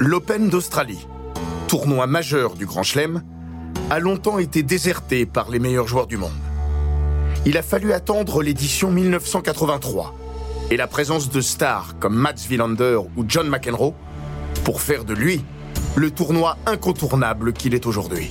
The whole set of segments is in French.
L'Open d'Australie, tournoi majeur du Grand Chelem, a longtemps été déserté par les meilleurs joueurs du monde. Il a fallu attendre l'édition 1983 et la présence de stars comme Mats Wilander ou John McEnroe pour faire de lui le tournoi incontournable qu'il est aujourd'hui.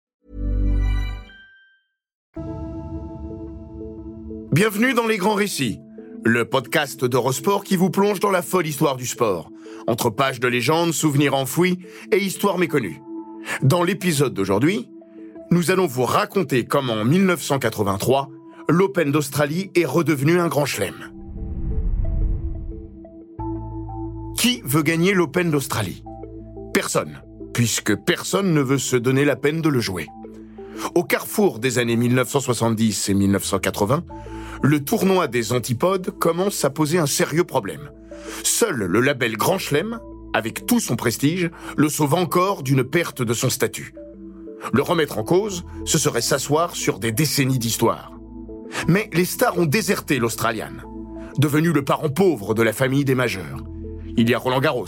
Bienvenue dans Les Grands Récits, le podcast d'Eurosport qui vous plonge dans la folle histoire du sport, entre pages de légendes, souvenirs enfouis et histoires méconnues. Dans l'épisode d'aujourd'hui, nous allons vous raconter comment en 1983, l'Open d'Australie est redevenu un grand chelem. Qui veut gagner l'Open d'Australie? Personne, puisque personne ne veut se donner la peine de le jouer. Au carrefour des années 1970 et 1980, le tournoi des antipodes commence à poser un sérieux problème. Seul le label Grand Chelem, avec tout son prestige, le sauve encore d'une perte de son statut. Le remettre en cause, ce serait s'asseoir sur des décennies d'histoire. Mais les stars ont déserté l'Australian, devenu le parent pauvre de la famille des majeurs. Il y a Roland Garros,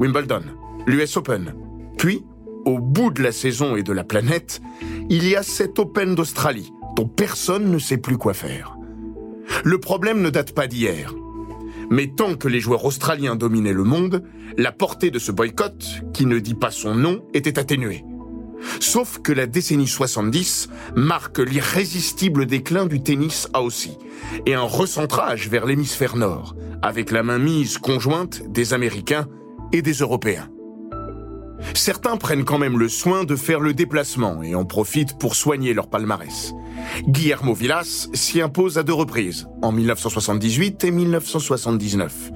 Wimbledon, l'US Open. Puis, au bout de la saison et de la planète, il y a cet Open d'Australie, dont personne ne sait plus quoi faire. Le problème ne date pas d'hier. Mais tant que les joueurs australiens dominaient le monde, la portée de ce boycott, qui ne dit pas son nom, était atténuée. Sauf que la décennie 70 marque l'irrésistible déclin du tennis à aussi, et un recentrage vers l'hémisphère nord, avec la mainmise conjointe des Américains et des Européens. Certains prennent quand même le soin de faire le déplacement et en profitent pour soigner leur palmarès. Guillermo Villas s'y impose à deux reprises, en 1978 et 1979.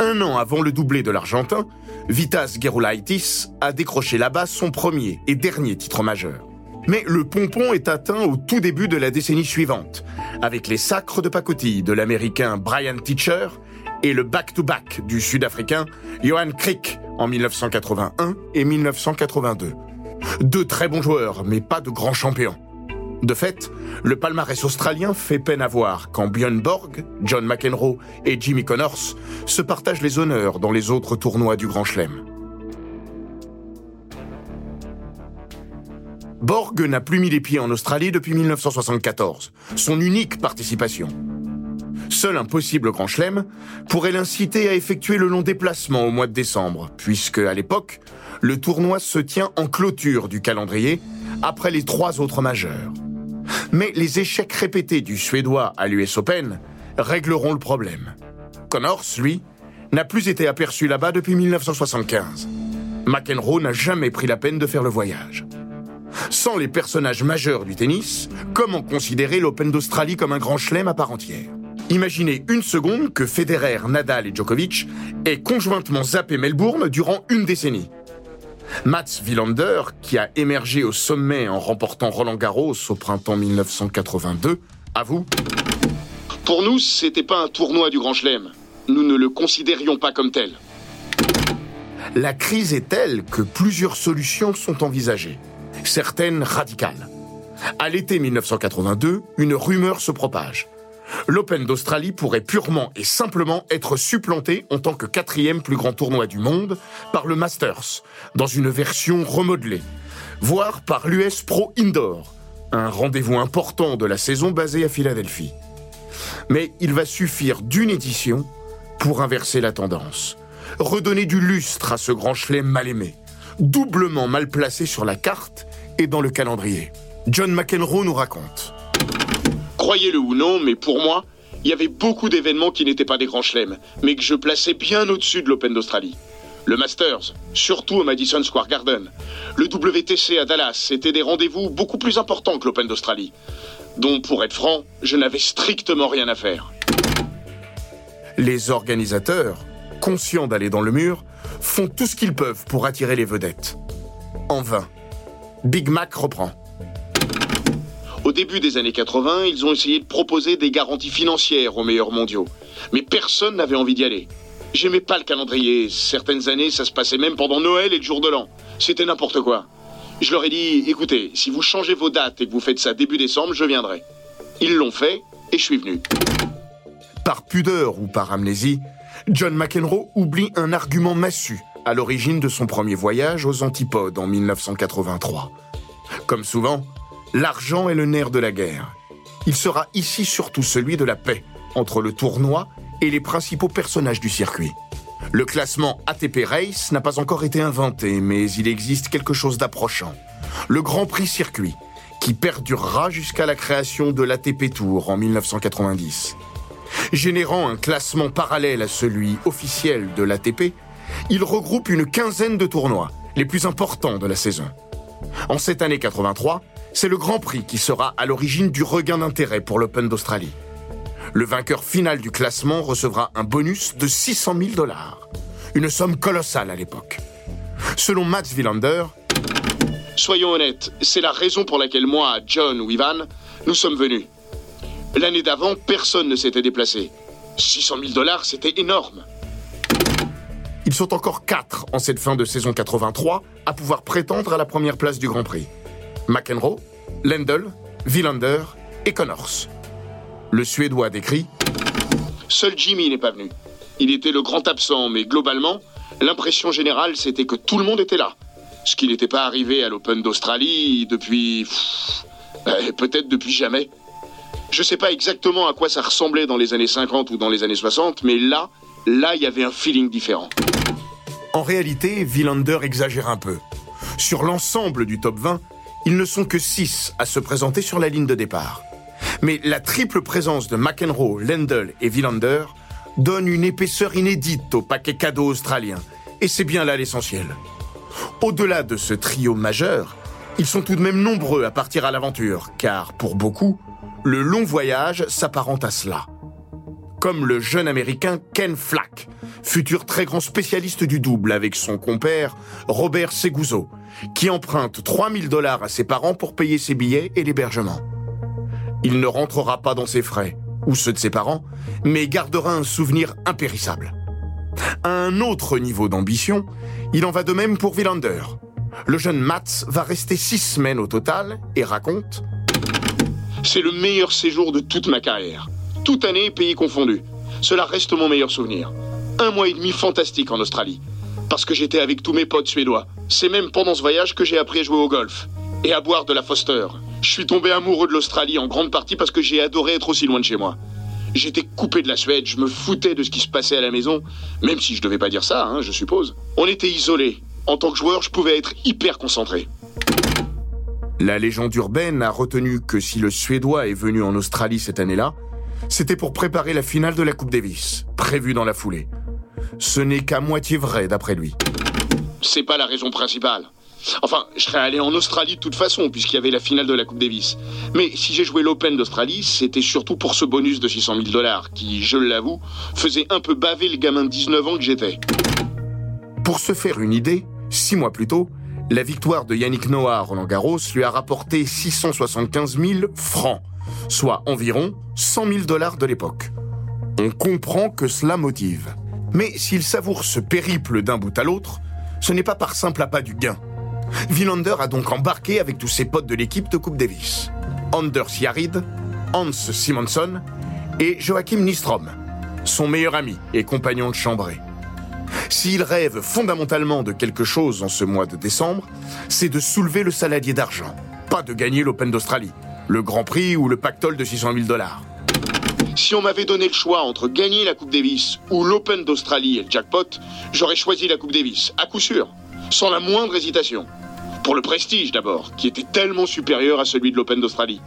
Un an avant le doublé de l'Argentin, Vitas Gerulaitis a décroché là-bas son premier et dernier titre majeur. Mais le pompon est atteint au tout début de la décennie suivante, avec les sacres de pacotille de l'Américain Brian Teacher et le back-to-back du Sud-Africain Johan Crick en 1981 et 1982. Deux très bons joueurs, mais pas de grands champions. De fait, le palmarès australien fait peine à voir quand Björn Borg, John McEnroe et Jimmy Connors se partagent les honneurs dans les autres tournois du Grand Chelem. Borg n'a plus mis les pieds en Australie depuis 1974, son unique participation. Seul un possible grand chelem pourrait l'inciter à effectuer le long déplacement au mois de décembre, puisque, à l'époque, le tournoi se tient en clôture du calendrier après les trois autres majeurs. Mais les échecs répétés du Suédois à l'US Open régleront le problème. Connors, lui, n'a plus été aperçu là-bas depuis 1975. McEnroe n'a jamais pris la peine de faire le voyage. Sans les personnages majeurs du tennis, comment considérer l'Open d'Australie comme un grand chelem à part entière? Imaginez une seconde que Federer, Nadal et Djokovic aient conjointement zappé Melbourne durant une décennie. Mats Wilander, qui a émergé au sommet en remportant Roland Garros au printemps 1982, avoue Pour nous, c'était pas un tournoi du Grand Chelem. Nous ne le considérions pas comme tel. La crise est telle que plusieurs solutions sont envisagées, certaines radicales. À l'été 1982, une rumeur se propage. L'Open d'Australie pourrait purement et simplement être supplanté en tant que quatrième plus grand tournoi du monde par le Masters, dans une version remodelée, voire par l'US Pro Indoor, un rendez-vous important de la saison basé à Philadelphie. Mais il va suffire d'une édition pour inverser la tendance, redonner du lustre à ce grand chelem mal aimé, doublement mal placé sur la carte est dans le calendrier. John McEnroe nous raconte. Croyez-le ou non, mais pour moi, il y avait beaucoup d'événements qui n'étaient pas des grands chelems, mais que je plaçais bien au-dessus de l'Open d'Australie. Le Masters, surtout au Madison Square Garden. Le WTC à Dallas, c'était des rendez-vous beaucoup plus importants que l'Open d'Australie, dont, pour être franc, je n'avais strictement rien à faire. Les organisateurs, conscients d'aller dans le mur, font tout ce qu'ils peuvent pour attirer les vedettes. En vain. Big Mac reprend. Début des années 80, ils ont essayé de proposer des garanties financières aux meilleurs mondiaux. Mais personne n'avait envie d'y aller. J'aimais pas le calendrier. Certaines années, ça se passait même pendant Noël et le jour de l'an. C'était n'importe quoi. Je leur ai dit, écoutez, si vous changez vos dates et que vous faites ça début décembre, je viendrai. Ils l'ont fait et je suis venu. Par pudeur ou par amnésie, John McEnroe oublie un argument massu à l'origine de son premier voyage aux Antipodes en 1983. Comme souvent, l'argent est le nerf de la guerre. Il sera ici surtout celui de la paix entre le tournoi et les principaux personnages du circuit. Le classement ATP Race n'a pas encore été inventé, mais il existe quelque chose d'approchant. Le Grand Prix Circuit, qui perdurera jusqu'à la création de l'ATP Tour en 1990. Générant un classement parallèle à celui officiel de l'ATP, il regroupe une quinzaine de tournois, les plus importants de la saison. En cette année 83, c'est le Grand Prix qui sera à l'origine du regain d'intérêt pour l'Open d'Australie. Le vainqueur final du classement recevra un bonus de 600 000 dollars. Une somme colossale à l'époque. Selon Max Wilander, Soyons honnêtes, c'est la raison pour laquelle moi, John ou Ivan, nous sommes venus. L'année d'avant, personne ne s'était déplacé. 600 000 dollars, c'était énorme. Ils sont encore quatre en cette fin de saison 83 à pouvoir prétendre à la première place du Grand Prix. McEnroe, Lendl, Wilander et Connors. Le Suédois décrit Seul Jimmy n'est pas venu. Il était le grand absent, mais globalement, l'impression générale, c'était que tout le monde était là. Ce qui n'était pas arrivé à l'Open d'Australie depuis... Euh, peut-être depuis jamais. Je sais pas exactement à quoi ça ressemblait dans les années 50 ou dans les années 60, mais là, là, il y avait un feeling différent. En réalité, Wilander exagère un peu. Sur l'ensemble du top 20, ils ne sont que 6 à se présenter sur la ligne de départ. Mais la triple présence de McEnroe, Lendl et Wilander donne une épaisseur inédite au paquet cadeau australien. Et c'est bien là l'essentiel. Au-delà de ce trio majeur, ils sont tout de même nombreux à partir à l'aventure, car pour beaucoup, le long voyage s'apparente à cela. Comme le jeune américain Ken Flack, futur très grand spécialiste du double avec son compère Robert Seguzo, qui emprunte 3000 dollars à ses parents pour payer ses billets et l'hébergement. Il ne rentrera pas dans ses frais, ou ceux de ses parents, mais gardera un souvenir impérissable. À un autre niveau d'ambition, il en va de même pour Wilander. Le jeune Mats va rester six semaines au total et raconte C'est le meilleur séjour de toute ma carrière. Toute année, pays confondu. Cela reste mon meilleur souvenir. Un mois et demi fantastique en Australie. Parce que j'étais avec tous mes potes suédois. C'est même pendant ce voyage que j'ai appris à jouer au golf. Et à boire de la Foster. Je suis tombé amoureux de l'Australie en grande partie parce que j'ai adoré être aussi loin de chez moi. J'étais coupé de la Suède, je me foutais de ce qui se passait à la maison, même si je devais pas dire ça, hein, je suppose. On était isolés. En tant que joueur, je pouvais être hyper concentré. La légende urbaine a retenu que si le Suédois est venu en Australie cette année-là, c'était pour préparer la finale de la Coupe Davis, prévue dans la foulée. Ce n'est qu'à moitié vrai d'après lui. C'est pas la raison principale. Enfin, je serais allé en Australie de toute façon, puisqu'il y avait la finale de la Coupe Davis. Mais si j'ai joué l'Open d'Australie, c'était surtout pour ce bonus de 600 000 dollars, qui, je l'avoue, faisait un peu baver le gamin de 19 ans que j'étais. Pour se faire une idée, six mois plus tôt, la victoire de Yannick Noah à Roland Garros lui a rapporté 675 000 francs, soit environ 100 000 dollars de l'époque. On comprend que cela motive. Mais s'il savoure ce périple d'un bout à l'autre, ce n'est pas par simple appât du gain. Wilander a donc embarqué avec tous ses potes de l'équipe de Coupe Davis. Anders Yarid, Hans Simonson et Joachim Nistrom, son meilleur ami et compagnon de chambrée. S'il rêve fondamentalement de quelque chose en ce mois de décembre, c'est de soulever le saladier d'argent, pas de gagner l'Open d'Australie, le Grand Prix ou le pactole de 600 000 dollars. Si on m'avait donné le choix entre gagner la Coupe Davis ou l'Open d'Australie et le jackpot, j'aurais choisi la Coupe Davis, à coup sûr, sans la moindre hésitation. Pour le prestige d'abord, qui était tellement supérieur à celui de l'Open d'Australie.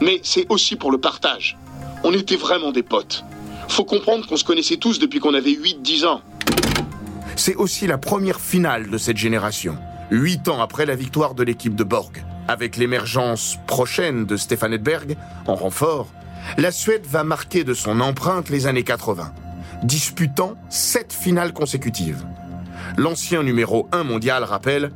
Mais c'est aussi pour le partage. On était vraiment des potes. Faut comprendre qu'on se connaissait tous depuis qu'on avait 8-10 ans. C'est aussi la première finale de cette génération, huit ans après la victoire de l'équipe de Borg. Avec l'émergence prochaine de Stefan Edberg en renfort, la Suède va marquer de son empreinte les années 80, disputant sept finales consécutives. L'ancien numéro 1 mondial rappelle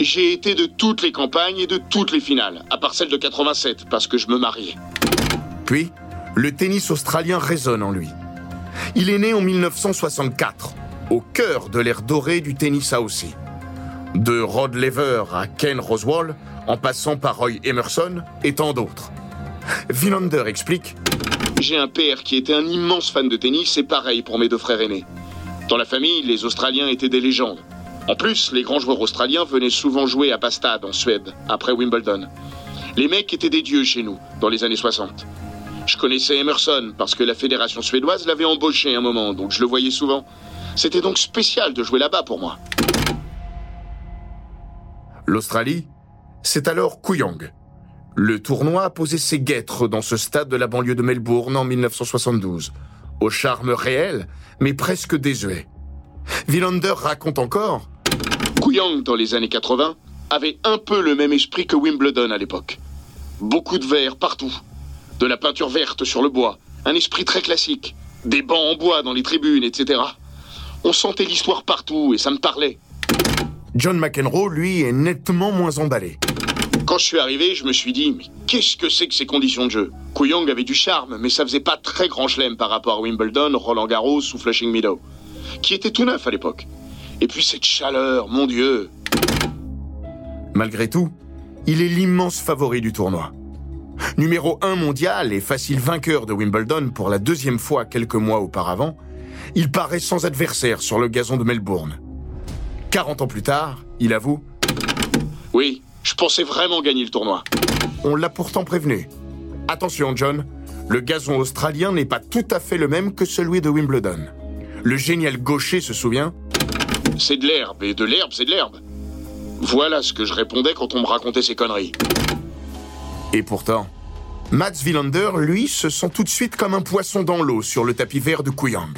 J'ai été de toutes les campagnes et de toutes les finales, à part celle de 87, parce que je me mariais. Puis, le tennis australien résonne en lui. Il est né en 1964, au cœur de l'ère dorée du tennis AOC. De Rod Laver à Ken Roswell, en passant par Roy Emerson et tant d'autres. Villander explique J'ai un père qui était un immense fan de tennis et pareil pour mes deux frères aînés. Dans la famille, les Australiens étaient des légendes. En plus, les grands joueurs australiens venaient souvent jouer à Bastad en Suède, après Wimbledon. Les mecs étaient des dieux chez nous, dans les années 60. Je connaissais Emerson parce que la fédération suédoise l'avait embauché un moment, donc je le voyais souvent. C'était donc spécial de jouer là-bas pour moi. L'Australie, c'est alors Kooyong. Le tournoi a posé ses guêtres dans ce stade de la banlieue de Melbourne en 1972, au charme réel, mais presque désuet. Villander raconte encore Kooyong, dans les années 80, avait un peu le même esprit que Wimbledon à l'époque. Beaucoup de verre partout, de la peinture verte sur le bois, un esprit très classique, des bancs en bois dans les tribunes, etc. On sentait l'histoire partout et ça me parlait. John McEnroe, lui, est nettement moins emballé. Quand je suis arrivé, je me suis dit, mais qu'est-ce que c'est que ces conditions de jeu? Kooyong avait du charme, mais ça faisait pas très grand chelem par rapport à Wimbledon, Roland Garros ou Flushing Meadow, qui était tout neuf à l'époque. Et puis cette chaleur, mon Dieu Malgré tout, il est l'immense favori du tournoi. Numéro 1 mondial et facile vainqueur de Wimbledon pour la deuxième fois quelques mois auparavant, il paraît sans adversaire sur le gazon de Melbourne. 40 ans plus tard, il avoue Oui, je pensais vraiment gagner le tournoi. On l'a pourtant prévenu. Attention, John, le gazon australien n'est pas tout à fait le même que celui de Wimbledon. Le génial gaucher se souvient C'est de l'herbe, et de l'herbe, c'est de l'herbe. Voilà ce que je répondais quand on me racontait ces conneries. Et pourtant, Mats Wilander, lui, se sent tout de suite comme un poisson dans l'eau sur le tapis vert de Kooyong.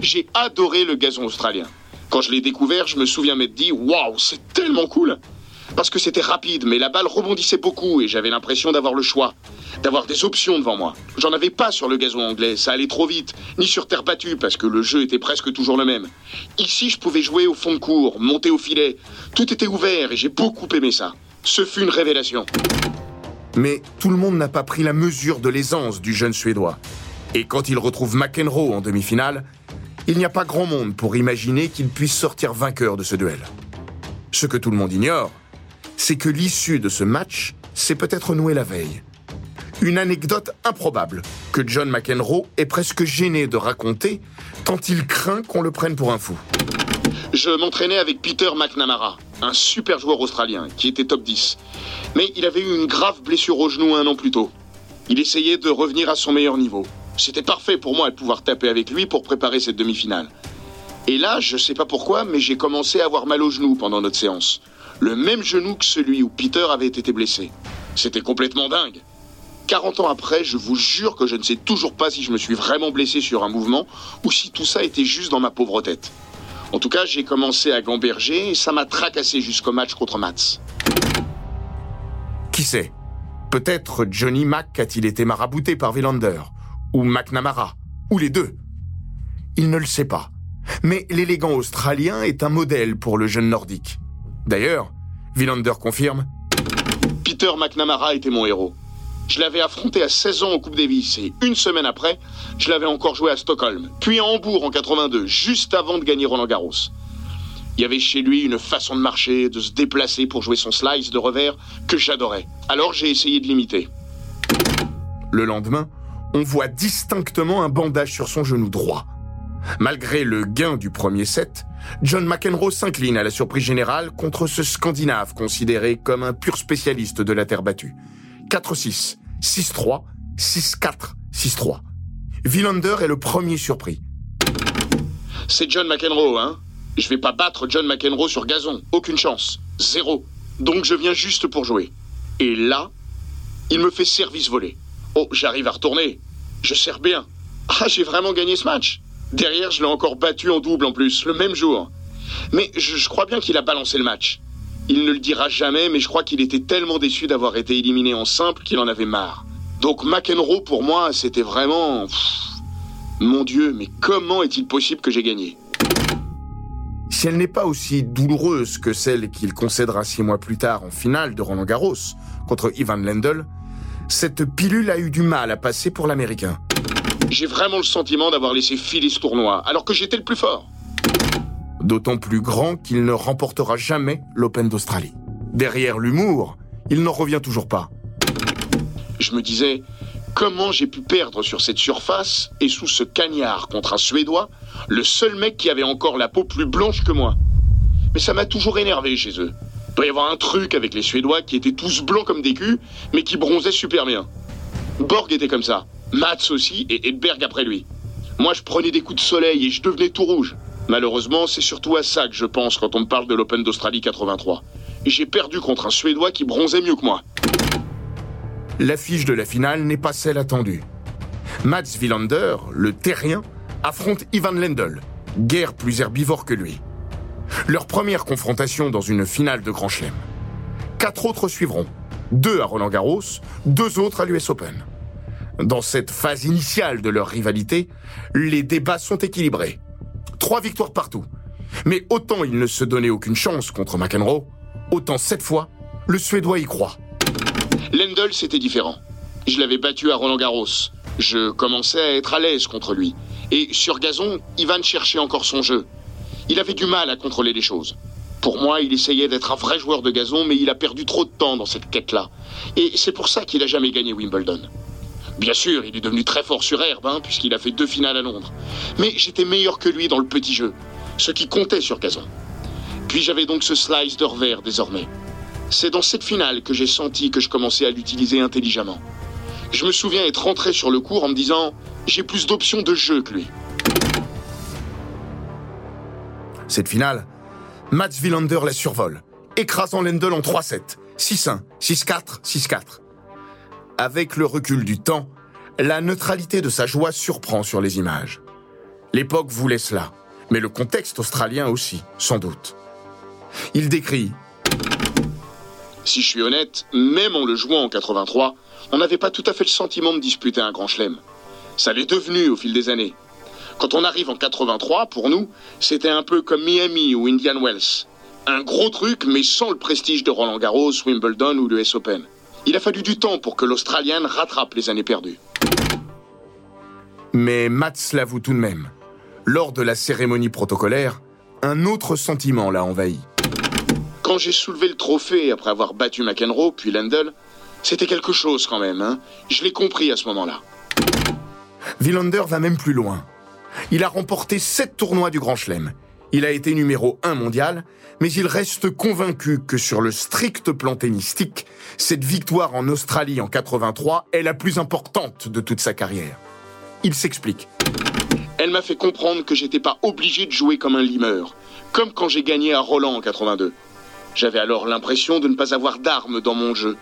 J'ai adoré le gazon australien. Quand je l'ai découvert, je me souviens m'être dit Waouh, c'est tellement cool Parce que c'était rapide, mais la balle rebondissait beaucoup et j'avais l'impression d'avoir le choix, d'avoir des options devant moi. J'en avais pas sur le gazon anglais, ça allait trop vite, ni sur terre battue parce que le jeu était presque toujours le même. Ici, je pouvais jouer au fond de cours, monter au filet. Tout était ouvert et j'ai beaucoup aimé ça. Ce fut une révélation. Mais tout le monde n'a pas pris la mesure de l'aisance du jeune Suédois. Et quand il retrouve McEnroe en demi-finale, il n'y a pas grand monde pour imaginer qu'il puisse sortir vainqueur de ce duel. Ce que tout le monde ignore, c'est que l'issue de ce match s'est peut-être nouée la veille. Une anecdote improbable que John McEnroe est presque gêné de raconter tant il craint qu'on le prenne pour un fou. Je m'entraînais avec Peter McNamara, un super joueur australien qui était top 10. Mais il avait eu une grave blessure au genou un an plus tôt. Il essayait de revenir à son meilleur niveau. C'était parfait pour moi de pouvoir taper avec lui pour préparer cette demi-finale. Et là, je sais pas pourquoi, mais j'ai commencé à avoir mal au genou pendant notre séance. Le même genou que celui où Peter avait été blessé. C'était complètement dingue. 40 ans après, je vous jure que je ne sais toujours pas si je me suis vraiment blessé sur un mouvement ou si tout ça était juste dans ma pauvre tête. En tout cas, j'ai commencé à gamberger et ça m'a tracassé jusqu'au match contre Mats. Qui sait? Peut-être Johnny Mac a-t-il été marabouté par Villander ou McNamara, ou les deux. Il ne le sait pas. Mais l'élégant australien est un modèle pour le jeune nordique. D'ailleurs, Villander confirme Peter McNamara était mon héros. Je l'avais affronté à 16 ans au Coupe Davis et une semaine après, je l'avais encore joué à Stockholm, puis à Hambourg en 82, juste avant de gagner Roland Garros. Il y avait chez lui une façon de marcher, de se déplacer pour jouer son slice de revers que j'adorais. Alors j'ai essayé de l'imiter. Le lendemain, on voit distinctement un bandage sur son genou droit. Malgré le gain du premier set, John McEnroe s'incline à la surprise générale contre ce Scandinave considéré comme un pur spécialiste de la terre battue. 4-6, 6-3, 6-4, 6-3. Villander est le premier surpris. C'est John McEnroe, hein Je vais pas battre John McEnroe sur gazon. Aucune chance. Zéro. Donc je viens juste pour jouer. Et là, il me fait service volé. Oh, j'arrive à retourner. Je sers bien. Ah, j'ai vraiment gagné ce match. Derrière, je l'ai encore battu en double en plus, le même jour. Mais je, crois bien qu'il a balancé le match. Il ne le dira jamais, mais je crois qu'il était tellement déçu d'avoir été éliminé en simple qu'il en avait marre. Donc McEnroe, pour moi, c'était vraiment... mon Dieu, mais comment est-il possible que j'ai gagné? Si elle n'est pas aussi douloureuse que celle qu'il concédera six mois plus tard en finale de Roland Garros contre Ivan Lendl, cette pilule a eu du mal à passer pour l'Américain. J'ai vraiment le sentiment d'avoir laissé filer ce tournoi, alors que j'étais le plus fort. D'autant plus grand qu'il ne remportera jamais l'Open d'Australie. Derrière l'humour, il n'en revient toujours pas. Je me disais, comment j'ai pu perdre sur cette surface et sous ce cagnard contre un Suédois, le seul mec qui avait encore la peau plus blanche que moi Mais ça m'a toujours énervé chez eux. Il doit y avoir un truc avec les Suédois qui étaient tous blancs comme des culs, mais qui bronzaient super bien. Borg était comme ça. Mats aussi, et Edberg après lui. Moi, je prenais des coups de soleil et je devenais tout rouge. Malheureusement, c'est surtout à ça que je pense quand on me parle de l'Open d'Australie 83. J'ai perdu contre un Suédois qui bronzait mieux que moi. L'affiche de la finale n'est pas celle attendue. Mats Wilander, le terrien, affronte Ivan Lendl, guère plus herbivore que lui. Leur première confrontation dans une finale de Grand Chelem. Quatre autres suivront. Deux à Roland Garros, deux autres à l'US Open. Dans cette phase initiale de leur rivalité, les débats sont équilibrés. Trois victoires partout. Mais autant il ne se donnait aucune chance contre McEnroe, autant cette fois, le Suédois y croit. Lendl, c'était différent. Je l'avais battu à Roland Garros. Je commençais à être à l'aise contre lui. Et sur gazon, Ivan cherchait encore son jeu. Il avait du mal à contrôler les choses. Pour moi, il essayait d'être un vrai joueur de gazon, mais il a perdu trop de temps dans cette quête-là. Et c'est pour ça qu'il n'a jamais gagné Wimbledon. Bien sûr, il est devenu très fort sur herbe, hein, puisqu'il a fait deux finales à Londres. Mais j'étais meilleur que lui dans le petit jeu, ce qui comptait sur gazon. Puis j'avais donc ce slice de revers désormais. C'est dans cette finale que j'ai senti que je commençais à l'utiliser intelligemment. Je me souviens être rentré sur le cours en me disant j'ai plus d'options de jeu que lui. Cette finale, Mats Wilander la survole, écrasant Lendl en 3-7, 6-1, 6-4, 6-4. Avec le recul du temps, la neutralité de sa joie surprend sur les images. L'époque voulait cela, mais le contexte australien aussi, sans doute. Il décrit Si je suis honnête, même en le jouant en 83, on n'avait pas tout à fait le sentiment de disputer un grand chelem. Ça l'est devenu au fil des années. Quand on arrive en 83, pour nous, c'était un peu comme Miami ou Indian Wells. Un gros truc, mais sans le prestige de Roland Garros, Wimbledon ou l'US Open. Il a fallu du temps pour que l'Australienne rattrape les années perdues. Mais Mats l'avoue tout de même. Lors de la cérémonie protocolaire, un autre sentiment l'a envahi. Quand j'ai soulevé le trophée après avoir battu McEnroe puis Lendl, c'était quelque chose quand même. Hein. Je l'ai compris à ce moment-là. Villander va même plus loin. Il a remporté sept tournois du Grand Chelem. Il a été numéro un mondial mais il reste convaincu que sur le strict plan tennistique, cette victoire en Australie en 83 est la plus importante de toute sa carrière. Il s'explique. Elle m'a fait comprendre que j'étais pas obligé de jouer comme un limeur, comme quand j'ai gagné à Roland en 82. J'avais alors l'impression de ne pas avoir d'armes dans mon jeu.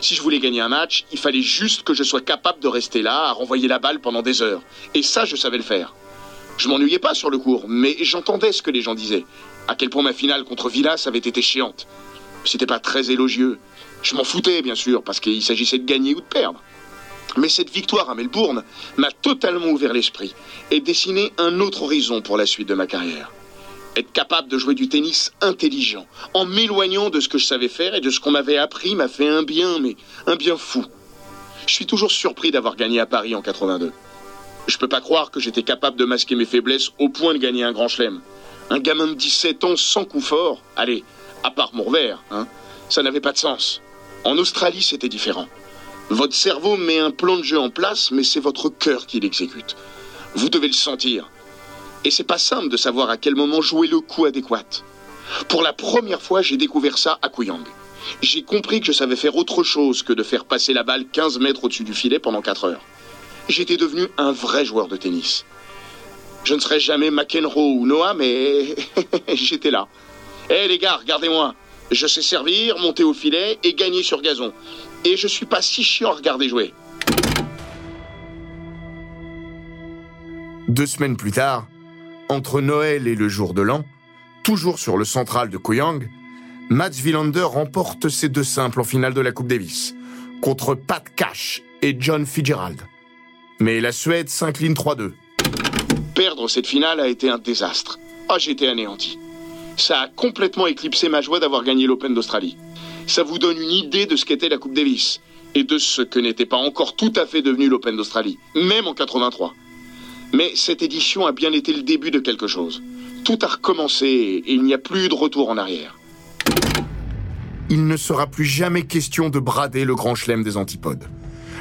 Si je voulais gagner un match, il fallait juste que je sois capable de rester là, à renvoyer la balle pendant des heures. Et ça, je savais le faire. Je m'ennuyais pas sur le cours, mais j'entendais ce que les gens disaient. À quel point ma finale contre Villas avait été chiante. C'était pas très élogieux. Je m'en foutais, bien sûr, parce qu'il s'agissait de gagner ou de perdre. Mais cette victoire à Melbourne m'a totalement ouvert l'esprit et dessiné un autre horizon pour la suite de ma carrière. Être capable de jouer du tennis intelligent, en m'éloignant de ce que je savais faire et de ce qu'on m'avait appris, m'a fait un bien, mais un bien fou. Je suis toujours surpris d'avoir gagné à Paris en 82. Je peux pas croire que j'étais capable de masquer mes faiblesses au point de gagner un grand chelem. Un gamin de 17 ans sans coup fort, allez, à part mon revers, hein, ça n'avait pas de sens. En Australie, c'était différent. Votre cerveau met un plan de jeu en place, mais c'est votre cœur qui l'exécute. Vous devez le sentir. Et c'est pas simple de savoir à quel moment jouer le coup adéquat. Pour la première fois, j'ai découvert ça à Kuyang. J'ai compris que je savais faire autre chose que de faire passer la balle 15 mètres au-dessus du filet pendant 4 heures j'étais devenu un vrai joueur de tennis. Je ne serais jamais McEnroe ou Noah, mais j'étais là. Hé les gars, regardez-moi. Je sais servir, monter au filet et gagner sur gazon. Et je suis pas si chiant à regarder jouer. Deux semaines plus tard, entre Noël et le jour de l'an, toujours sur le central de Kooyang, Mats Wilander remporte ses deux simples en finale de la Coupe Davis, contre Pat Cash et John Fitzgerald. Mais la Suède s'incline 3-2. Perdre cette finale a été un désastre. Ah, j'étais anéanti. Ça a complètement éclipsé ma joie d'avoir gagné l'Open d'Australie. Ça vous donne une idée de ce qu'était la Coupe Davis et de ce que n'était pas encore tout à fait devenu l'Open d'Australie, même en 83. Mais cette édition a bien été le début de quelque chose. Tout a recommencé et il n'y a plus de retour en arrière. Il ne sera plus jamais question de brader le grand chelem des antipodes.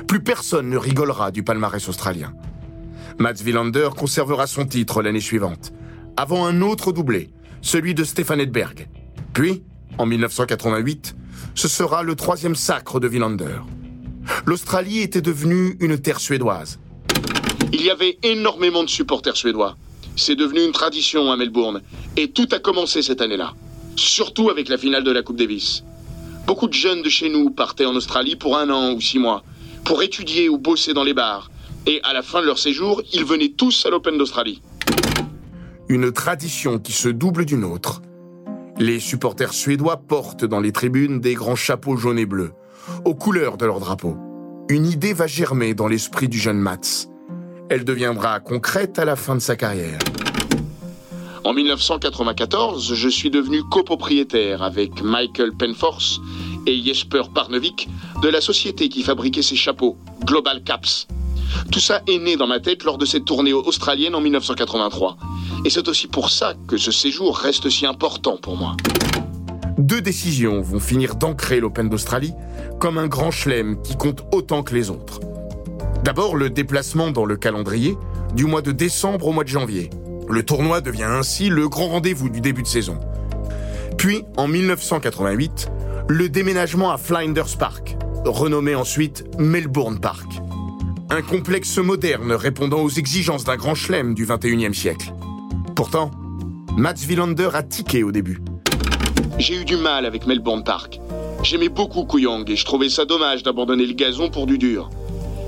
Plus personne ne rigolera du palmarès australien. Mats Wilander conservera son titre l'année suivante, avant un autre doublé, celui de Stefan Edberg. Puis, en 1988, ce sera le troisième sacre de Wilander. L'Australie était devenue une terre suédoise. Il y avait énormément de supporters suédois. C'est devenu une tradition à Melbourne. Et tout a commencé cette année-là. Surtout avec la finale de la Coupe Davis. Beaucoup de jeunes de chez nous partaient en Australie pour un an ou six mois, pour étudier ou bosser dans les bars. Et à la fin de leur séjour, ils venaient tous à l'Open d'Australie. Une tradition qui se double d'une autre. Les supporters suédois portent dans les tribunes des grands chapeaux jaunes et bleus, aux couleurs de leur drapeau. Une idée va germer dans l'esprit du jeune Mats. Elle deviendra concrète à la fin de sa carrière. En 1994, je suis devenu copropriétaire avec Michael Penforce Jesper Parnevik de la société qui fabriquait ces chapeaux, Global Caps. Tout ça est né dans ma tête lors de cette tournée australienne en 1983. Et c'est aussi pour ça que ce séjour reste si important pour moi. Deux décisions vont finir d'ancrer l'Open d'Australie comme un grand chelem qui compte autant que les autres. D'abord, le déplacement dans le calendrier du mois de décembre au mois de janvier. Le tournoi devient ainsi le grand rendez-vous du début de saison. Puis, en 1988, le déménagement à Flinders Park, renommé ensuite Melbourne Park. Un complexe moderne répondant aux exigences d'un grand chelem du 21e siècle. Pourtant, Mats Wilander a tiqué au début. J'ai eu du mal avec Melbourne Park. J'aimais beaucoup Kooyong et je trouvais ça dommage d'abandonner le gazon pour du dur.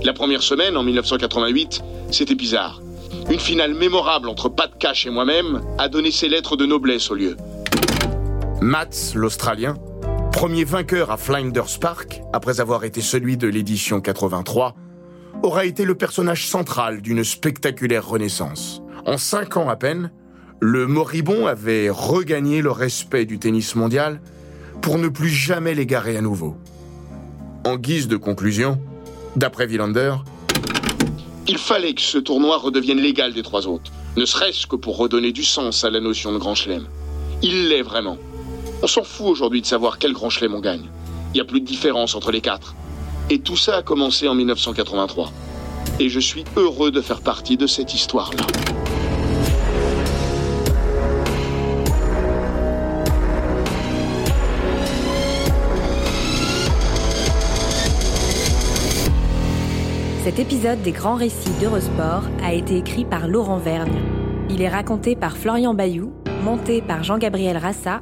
La première semaine, en 1988, c'était bizarre. Une finale mémorable entre Pat Cash et moi-même a donné ses lettres de noblesse au lieu. Mats, l'Australien, premier vainqueur à Flinders Park, après avoir été celui de l'édition 83, aura été le personnage central d'une spectaculaire renaissance. En cinq ans à peine, le moribond avait regagné le respect du tennis mondial pour ne plus jamais l'égarer à nouveau. En guise de conclusion, D'après Villander, il fallait que ce tournoi redevienne l'égal des trois autres, ne serait-ce que pour redonner du sens à la notion de grand chelem. Il l'est vraiment. On s'en fout aujourd'hui de savoir quel grand chelem on gagne. Il n'y a plus de différence entre les quatre. Et tout ça a commencé en 1983. Et je suis heureux de faire partie de cette histoire-là. Cet épisode des grands récits d'Eurosport a été écrit par Laurent Vergne. Il est raconté par Florian Bayou, monté par Jean-Gabriel Rassa